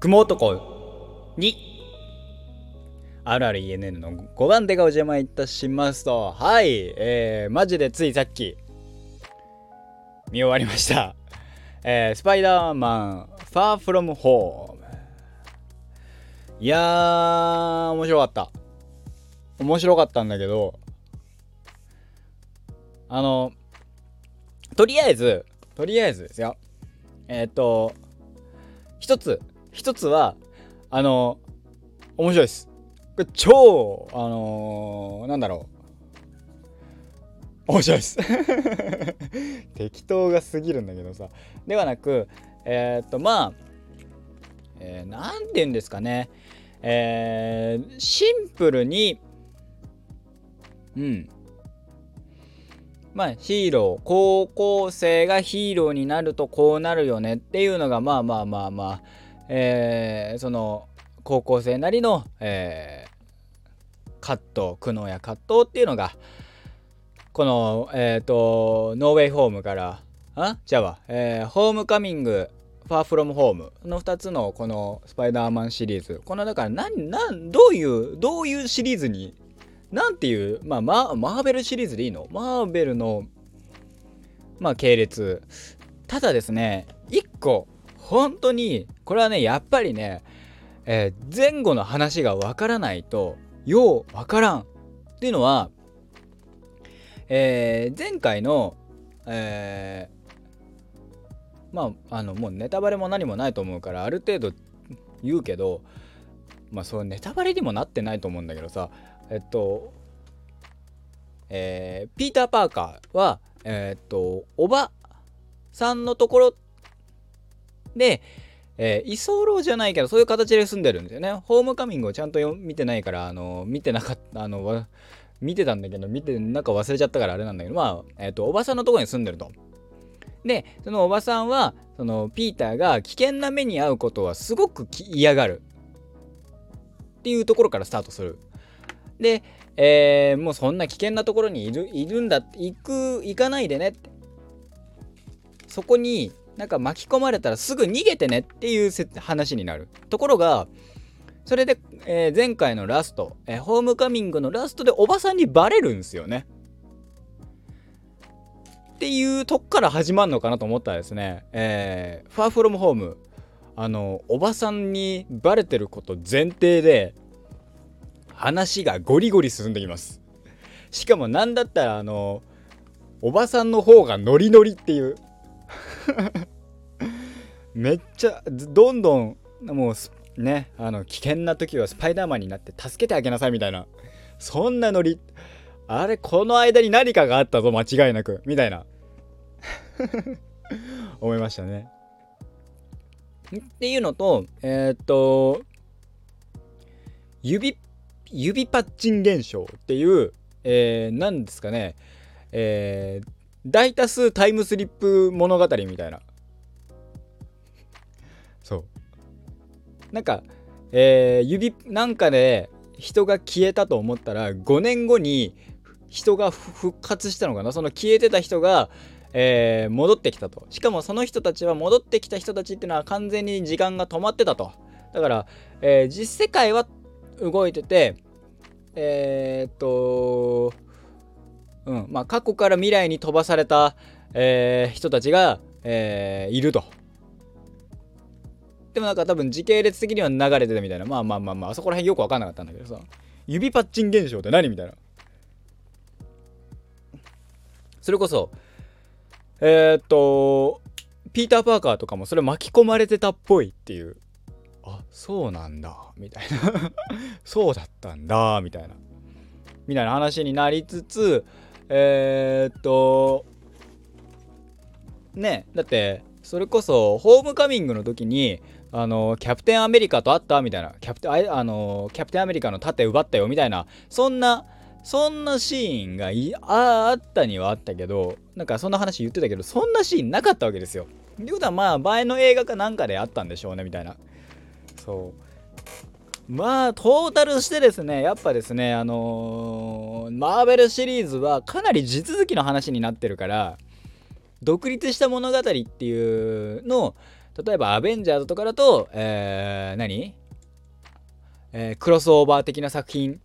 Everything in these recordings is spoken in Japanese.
雲男に。RRENN の5番手がお邪魔いたしますと。はい。えー、マジでついさっき。見終わりました。えー、スパイダーマンファーフロムホーム。いやー面白かった。面白かったんだけど。あのとりあえずとりあえずですよ。えっ、ー、と一つ一つはあの面白いです。これ超あのー、なんだろう。面白いです。適当が過ぎるんだけどさ。ではなくえっ、とまあえー、なんて言うんですかね。えー、シンプルにうん。まあヒーロー高校生がヒーローになるとこうなるよねっていうのがまあまあまあまあえー、その高校生なりの、えー、葛藤苦悩や葛藤っていうのがこのえっ、ー、とノーウェイホームからあじゃあ、えー、ホームカミングファーフロムホームの2つのこのスパイダーマンシリーズこのだから何何どういうどういうシリーズになんていう、まあ、マーベルシリーズでいいの？マーベルの、まあ、系列。ただですね、1個、本当に、これはね、やっぱりね、えー、前後の話がわからないと、ようわからん。っていうのは、えー、前回の、えー、まあ、あの、もうネタバレも何もないと思うから、ある程度言うけど、まあ、そうネタバレにもなってないと思うんだけどさ、えっと、えー、ピーター・パーカーは、えー、っと、おばさんのところで、えー、居候じゃないけど、そういう形で住んでるんですよね。ホームカミングをちゃんと見てないから、あの、見てなかった、あの、見てたんだけど、見て、なんか忘れちゃったからあれなんだけど、まあ、えっ、と、おばさんのところに住んでると。で、そのおばさんは、その、ピーターが危険な目に遭うことはすごく嫌がる。っていうところからスタートする。で、えー、もうそんな危険なところにいるいるんだ行く行かないでねってそこになんか巻き込まれたらすぐ逃げてねっていう話になる。ところがそれで、えー、前回のラスト、えー、ホームカミングのラストでおばさんにバレるんですよね。っていうとこから始まるのかなと思ったらですね、えー、ファーフロムホームあのおばさんにバレてること前提で話がゴリゴリ進んできます。しかも何だったらあのおばさんの方がノリノリっていう めっちゃどんどんもうねあの危険な時はスパイダーマンになって助けてあげなさいみたいなそんなノリ。あれこの間に何かがあったぞ間違いなくみたいな。思いましたね。っていうのとえー、っと指指パッチン現象っていう、えー、何ですかね、えー、大多数タイムスリップ物語みたいな。そう。なんか、えー、指なんかで人が消えたと思ったら5年後に人が復活したのかな？その消えてた人が、えー、戻ってきたとしかもその人たちは戻ってきた人たちっていうのは完全に時間が止まってたとだから、えー、実世界は動いててえー、っとうん。まあ過去から未来に飛ばされた、えー、人たちが、えー、いると。でもなんか多分時系列的には流れてたみたいな。まあまあまあまああそこら辺よく分かんなかったんだけどさ。指パッチン現象って何みたいな。それこそえー、っとピーター・パーカーとかもそれ巻き込まれてたっぽいっていう。あそうなんだ。みたいな。そうだったんだ。みたいな。みたいな話になりつつえー、っとねだってそれこそホームカミングの時にあのキャプテンアメリカと会ったみたいなキャプテンあのキャプテンアメリカの盾奪ったよみたいなそんなそんなシーンがああったにはあったけどなんかそんな話言ってたけどそんなシーンなかったわけですよ。ってことはまあ前の映画かなんかであったんでしょうねみたいなそうまあトータルしてですねやっぱですねあのー、マーベルシリーズはかなり地続きの話になってるから独立した物語っていうの例えばアベンジャーズとかだと、えー、何、えー、クロスオーバー的な作品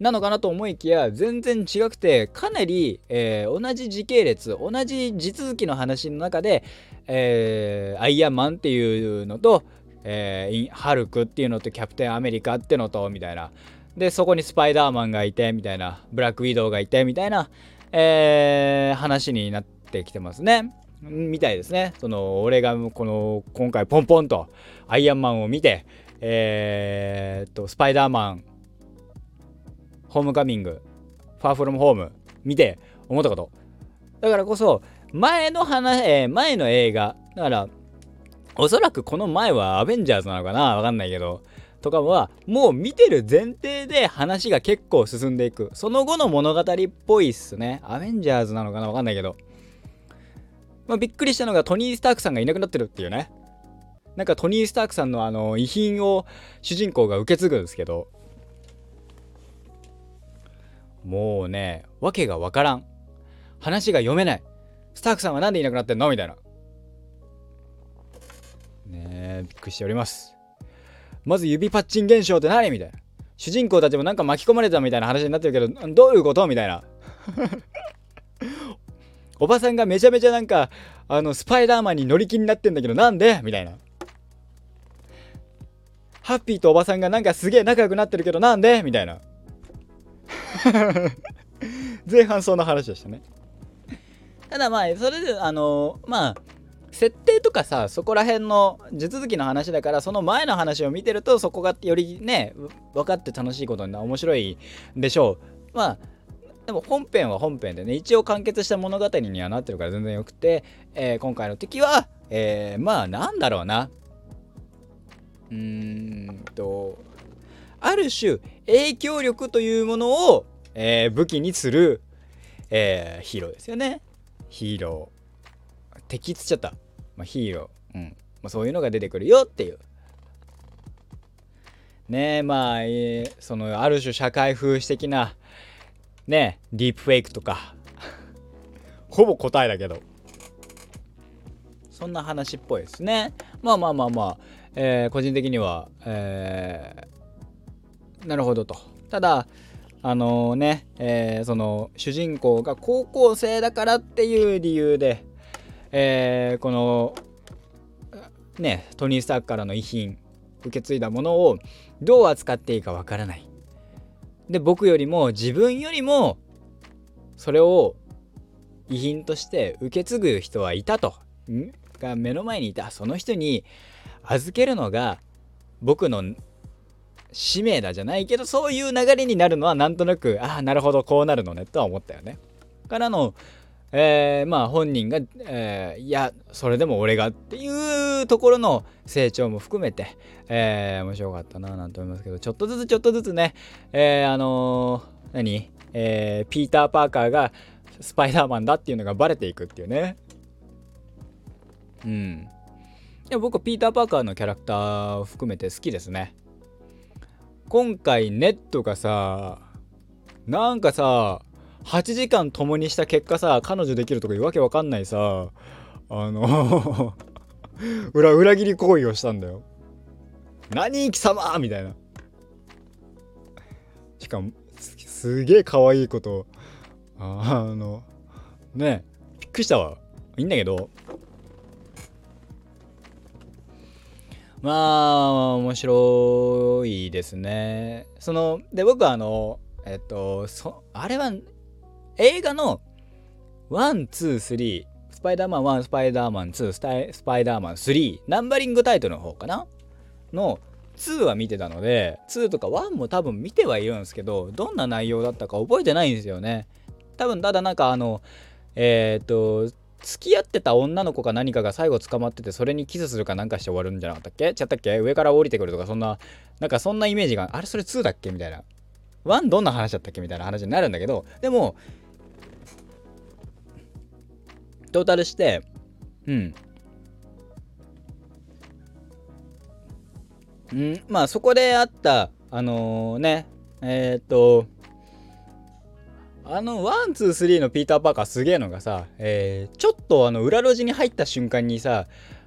なのかなと思いきや全然違くてかなり、えー、同じ時系列同じ地続きの話の中で、えー、アイアンマンっていうのと、えー、ハルクっていうのとキャプテンアメリカってのとみたいなでそこにスパイダーマンがいてみたいなブラックウィドウがいてみたいな、えー、話になってきてますね。みたいですね。その俺がこの今回ポンポンとアイアンマンを見て、えー、っとスパイダーマンホームカミングファーフロムホーム見て思ったことだからこそ前の話、えー、前の映画だからおそらくこの前はアベンジャーズなのかな？わかんないけど。とかはもう見てる前提で話が結構進んでいく。その後の物語っぽいっすね。アベンジャーズなのかな？わかんないけど。まあ、びっくりしたのがトニー・スタークさんがいなくなってるっていうね。なんかトニー・スタークさんのあの遺品を主人公が受け継ぐんですけど。もうねわけがわからん。話が読めない。スタークさんは何でいなくなってんの？みたいな。ねえびっくりしております。まず指パッチン現象って何みたいな。主人公たちもなんか巻き込まれたみたいな話になってるけどどういうことみたいな。おばさんがめちゃめちゃなんかあのスパイダーマンに乗り気になってんだけどなんでみたいな。ハッピーとおばさんがなんかすげえ仲良くなってるけどなんでみたいな。前半そんな話でしたね。ただまあそれであのまあ設定とかさそこら辺の地続きの話だからその前の話を見てるとそこがよりね分かって楽しいことにな面白いでしょう。まあでも本編は本編でね一応完結した物語にはなってるから全然よくて、えー、今回の敵は、えー、まあなんだろうな。うーんとある種影響力というものを、えー、武器にする、えー、ヒーローですよね。ヒーロー。敵つっちゃった、まあ、ヒーロー、うん。まあ、そういうのが出てくるよっていう。ねえまあ、えー、そのある種社会風刺的なねディープフェイクとか。ほぼ答えだけど。そんな話っぽいですね。まあまあまあまあ、えー、個人的には、えー、なるほどと。ただあのー、ね、えー、その主人公が高校生だからっていう理由で、えー、このねトニー・スタークからの遺品受け継いだものをどう扱っていいかわからない。で僕よりも自分よりもそれを遺品として受け継ぐ人はいたと。が目の前にいたその人に預けるのが僕の使命だじゃないけどそういう流れになるのはなんとなくああなるほどこうなるのねとは思ったよね。からのえー、まあ本人が、えー、いやそれでも俺がっていうところの成長も含めて、えー、面白かったななんて思いますけどちょっとずつちょっとずつね、えー、あのー、何、えー、ピーター・パーカーがスパイダーマンだっていうのがバレていくっていうね。うん。でも僕ピーター・パーカーのキャラクターを含めて好きですね。今回ネットがさなんかさ8時間共にした結果さ彼女できるとかいうわけわかんないさ。あの 裏裏切り行為をしたんだよ。何貴様みたいな。しかもすげえ可愛いこと。あのねびっくりしたわ。いいんだけど。まあ面白いですね。そので僕はあのえっとそあれは映画の1、2、3、スパイダーマン1、スパイダーマン2、ススパイダーマン3、ナンバリングタイトルの方かな？の2は見てたので、2とか1も多分見てはいるんですけど、どんな内容だったか覚えてないんですよね。多分ただなんかあの、えっ、と、付き合ってた女の子か何かが最後捕まっててそれにキスするかなんかして終わるんじゃなかったっけ？ちゃったっけ？上から降りてくるとかそんななんかそんなイメージがあれそれ2だっけ？みたいな。1どんな話だったっけ？みたいな話になるんだけどでもトータルして、うん。んまあそこであった、あのー、ね、えー、っと、あの、ワン、ツー、スリーのピーター・パーカーすげえのがさ、えー、ちょっとあの裏路地に入った瞬間にさ、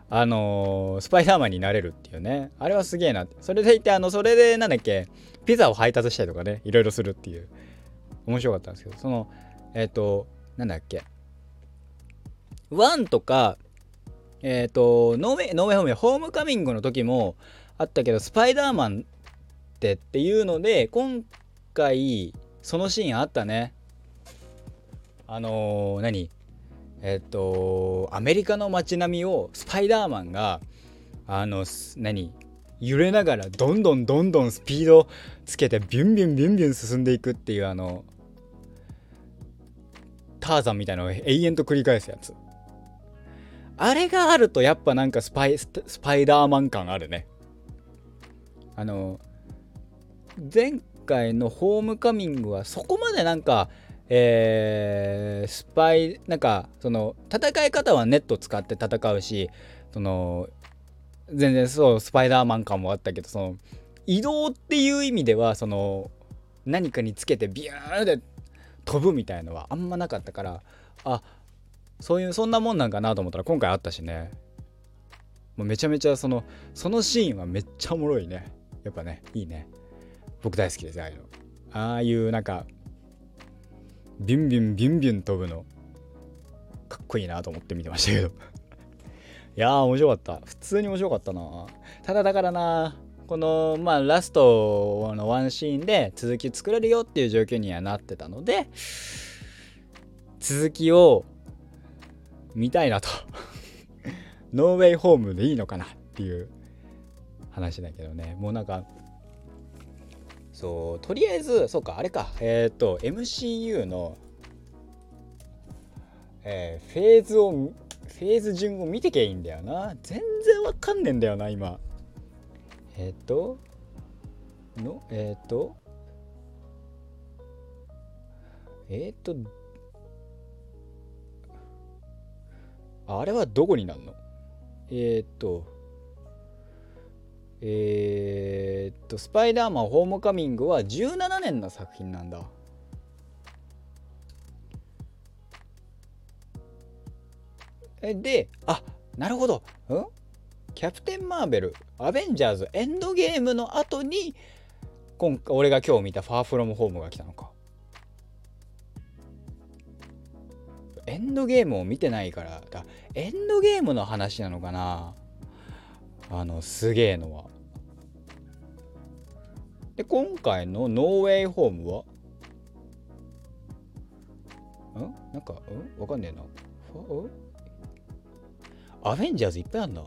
あのー、スパイダーマンになれるっていうねあれはすげえなそれでいてあのそれでなんだっけピザを配達したりとかねいろいろするっていう面白かったんですけどそのえっ、となんだっけ1とかえっ、ー、とノーウェイノーウェイホームホームカミングの時もあったけどスパイダーマンってっていうので今回そのシーンあったね。あのー、何？えっとアメリカの街並みをスパイダーマンがあの何？揺れながらどんどんどんどんスピードつけてビュンビュンビュンビュン進んでいくっていうあのターザンみたいなのを永遠と繰り返すやつ。あれがあるとやっぱなんかスパイスパイダーマン感あるね。あの前回のホームカミングはそこまでなんかえー、スパイなんかその戦い方はネット使って戦うしその全然そうスパイダーマン感もあったけどその移動っていう意味ではその何かにつけてビューンで飛ぶみたいのはあんまなかったからあそういうそんなもんなんかなと思ったら今回あったしね。もうめちゃめちゃそのそのシーンはめっちゃおもろいね。やっぱねいいね。僕大好きですああいうの。ああいうなんかビュンビュンビュンビュン飛ぶの。かっこいいなと思って見てましたけど。いやー面白かった。普通に面白かったな。ただだからなこのまあラストのワンシーンで続き作れるよっていう状況にはなってたので続きを見たいなと。ノーウェイホームでいいのかなっていう話だけどね。もうなんかそうとりあえずそうかあれか。えっ、ー、と MCU の、えー、フェーズをフェーズ順を見てけいいんだよな。全然わかんねえんだよな今。えっ、ー、とのえっ、とえっ、とあれはどこになるの？えっ、とえー、っと、スパイダーマンホームカミングは17年の作品なんだ。えで、あなるほど。うん？キャプテン・マーベル、アベンジャーズ、エンドゲームの後に、今俺が今日見たファーフロムホームが来たのか。エンドゲームを見てないから、だエンドゲームの話なのかな？あのすげえのは。で今回のノーウェイホームは？ん？なんかん？わかんねえな。アベンジャーズいっぱいあんだ。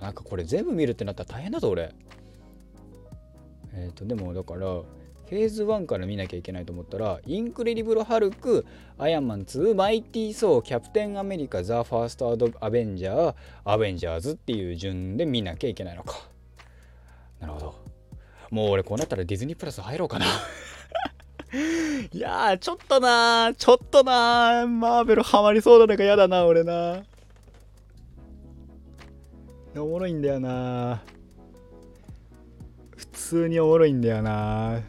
なんかこれ全部見るってなったら大変だぞ俺。えっ、ー、とでもだからフェーズ1から見なきゃいけないと思ったら、インクレディブル・ハルク、アイアンマン2、マイティー・ソー、キャプテン・アメリカ、ザ・ファースト・ア・ベンジャー、アベンジャーズっていう順で見なきゃいけないのか。なるほど。もう俺こうなったらディズニープラス入ろうかな いや、ちょっとなー、ちょっとなー、マーベルハマりそうだのが嫌だな、俺な。おもろいんだよな普通におもろいんだよな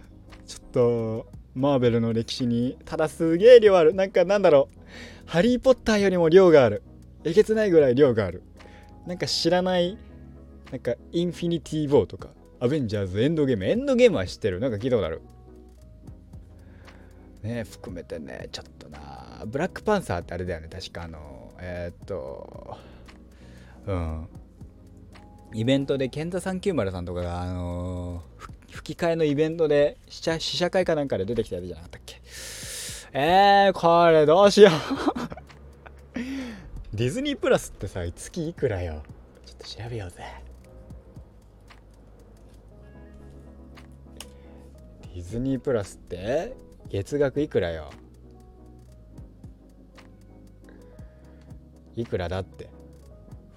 とマーベルの歴史にただすげえ量ある。なんかなんだろう。ハリー・ポッターよりも量がある。えげつないぐらい量がある。なんか知らないなんかインフィニティ・ウォーとかアベンジャーズエンドゲーム。エンドゲームは知ってる。なんか聞いたことある。ね含めてねちょっとな。ブラックパンサーってあれだよね。確かあのえー、っとうん。イベントでケンザ390さんとかがあのー吹き替えのイベントで試写会かなんかで出てきたやつじゃなかったっけ？えー、これどうしよう。ディズニープラスってさ月いくらよ？ちょっと調べようぜ。ディズニープラスって月額いくらよ？いくらだって？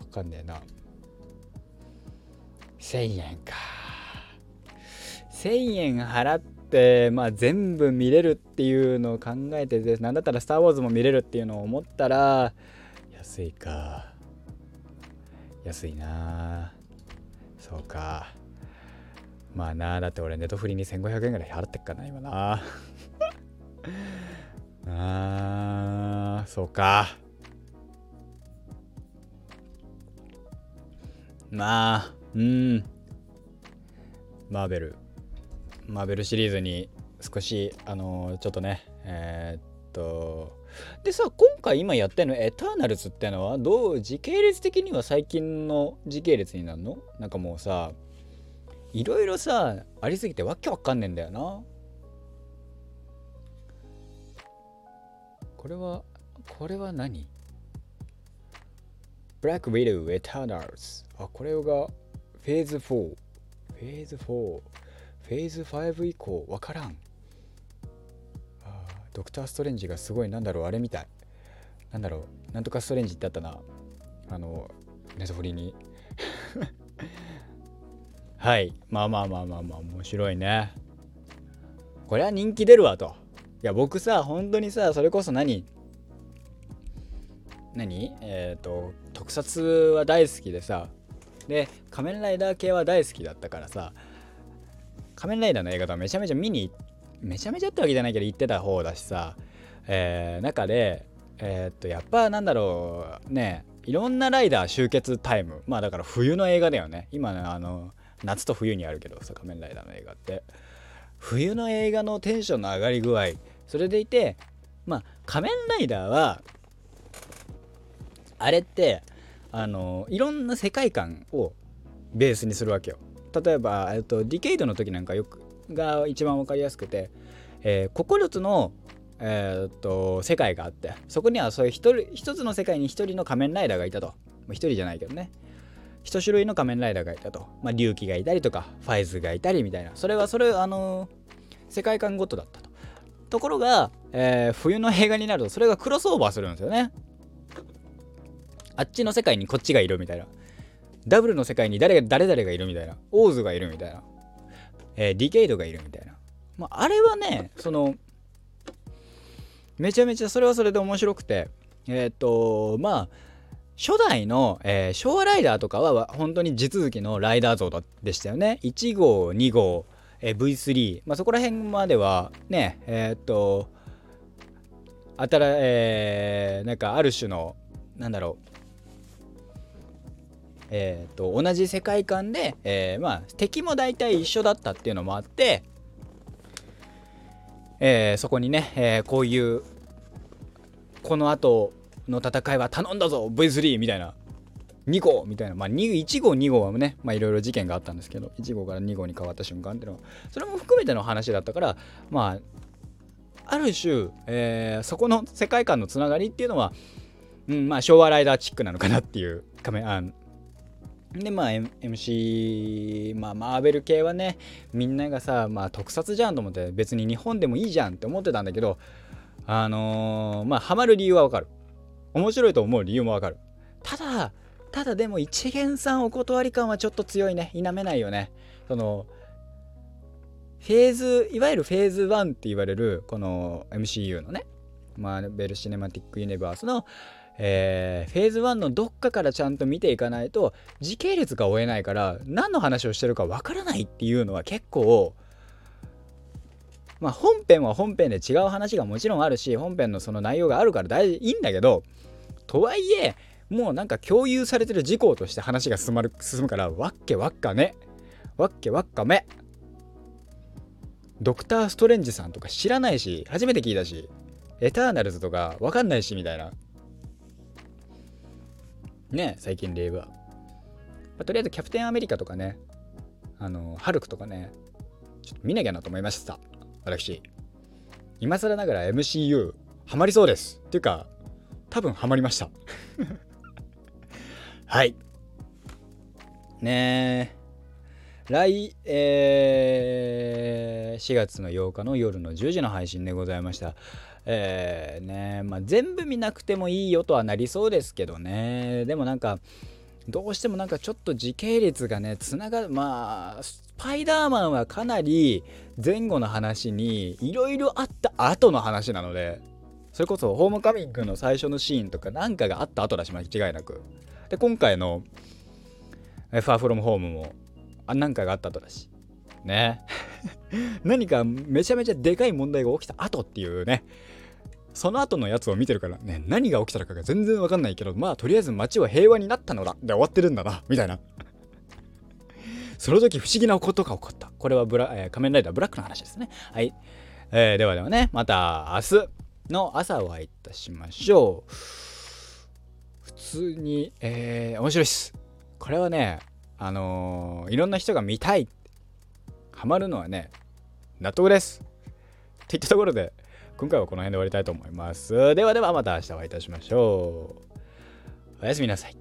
わかんねえな。1000円か。1000円払って、まあ、全部見れるっていうのを考えてなんだったら「スター・ウォーズ」も見れるっていうのを思ったら安いか。安いな。そうか。まあなだって俺ネトフリに1500円ぐらい払ってっかな今な。あーそうか。まあうん。マーベル。マーベルシリーズに少しあのー、ちょっとねえー、っとでさ今回今やってるのエターナルズってのはどう時系列的には最近の時系列になるの？なんかもうさいろいろさありすぎてわけわかんねえんだよな。これはこれは何？ブラックウィドウエターナルズあこれがフェーズ4フェーズ4フェーズ5以降わからん。ドクター・ストレンジがすごいなんだろうあれみたい。なんだろうなんとかストレンジってあったな。あのネトフリに。はい。まあまあまあまあまあ面白いね。これは人気出るわと。いや僕さ本当にさそれこそ何？何？えっ、ー、と特撮は大好きでさ。で仮面ライダー系は大好きだったからさ。仮面ライダーの映画とはめちゃめちゃ見にめちゃめちゃってわけじゃないけど行ってた方だしさ、えー、中でえー、っとやっぱなんだろうねいろんなライダー集結タイム。まあだから冬の映画だよね。今のあの夏と冬にあるけどさ仮面ライダーの映画って。冬の映画のテンションの上がり具合。それでいてまあ仮面ライダーはあれってあのいろんな世界観をベースにするわけよ。例えば、えっと、ディケイドの時なんかよくが一番分かりやすくて、えー、9つの、えー、っと世界があってそこにはそういう一人一つの世界に一人の仮面ライダーがいたと。一人じゃないけどね。一種類の仮面ライダーがいたと、まあ、龍騎がいたりとかファイズがいたりみたいな。それはそれあのー、世界観ごとだったと。ところが、えー、冬の映画になるとそれがクロスオーバーするんですよね。あっちの世界にこっちがいるみたいな。ダブルの世界に誰が誰々がいるみたいなオーズがいるみたいなえー、ディケイドがいるみたいな。まあ、あれはね、その、めちゃめちゃそれはそれで面白くて、えっ、と、まあ、初代の、えー、昭和ライダーとかは本当に地続きのライダー像でしたよね。1号、2号、えー、V3、まあ、そこら辺まではね、えっ、と、あたら、えー、なんかある種の、なんだろう、えーと、同じ世界観で、えー、まあ、敵も大体一緒だったっていうのもあって、えー、そこにね、えー、こういうこの後の戦いは頼んだぞ V3 みたいな2号みたいな、まあ、1号2号はねいろいろ事件があったんですけど1号から2号に変わった瞬間っていうのはそれも含めての話だったからまあある種、えー、そこの世界観のつながりっていうのは、うんまあ、昭和ライダーチックなのかなっていう仮面あでまあ MC まあマーベル系はねみんながさまあ特撮じゃんと思って別に日本でもいいじゃんって思ってたんだけどあのー、まあハマる理由はわかる。面白いと思う理由もわかる。ただただでも一元さんお断り感はちょっと強いね。否めないよね。そのフェーズいわゆるフェーズ1って言われるこの MCU のね。マーベル・シネマティック・ユニバースのえー、フェーズ1のどっかからちゃんと見ていかないと時系列が追えないから何の話をしてるかわからないっていうのは結構まあ本編は本編で違う話がもちろんあるし本編のその内容があるから大いいんだけどとはいえもうなんか共有されてる事項として話が進まる進むからわっけわっかね。わっけわっかめ。ドクター・ストレンジさんとか知らないし初めて聞いたしエターナルズとかわかんないしみたいな。ね最近で言えば、まあ、とりあえずキャプテンアメリカとかねあのハルクとかねちょっと見なきゃなと思いました。私。今更ながら MCU ハマりそうです。っていうか多分ハマりました。はい。ねえ。来、えー、4月の8日の夜の10時の配信でございました。えー、ねまあ、全部見なくてもいいよとはなりそうですけどね。でもなんかどうしてもなんかちょっと時系列がねつながるまあスパイダーマンはかなり前後の話にいろいろあった後の話なのでそれこそホームカミングの最初のシーンとかなんかがあった後だし間違いなく。で今回のファーフロムホームもあなんかがあった後だし。ね。何かめちゃめちゃでかい問題が起きた後っていうね。その後のやつを見てるからね、何が起きたのかが全然わかんないけど、まあとりあえず街は平和になったのだ。で終わってるんだな、みたいな。その時不思議なことが起こった。これはブラ、えー、仮面ライダーブラックの話ですね。はい、えー、ではではねまた明日の朝お会いいたしましょう。普通に、えー、面白いっす。これはねあのー、いろんな人が見たいっハマるのはね納得です。っていったところで今回はこの辺で終わりたいと思います。ではではまた明日お会いいたしましょう。おやすみなさい。